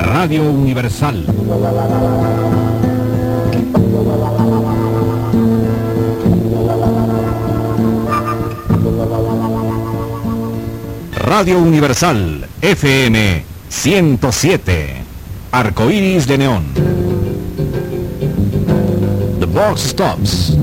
Radio Universal. Radio Universal FM 107. Arcoíris de Neón. The Box Stops.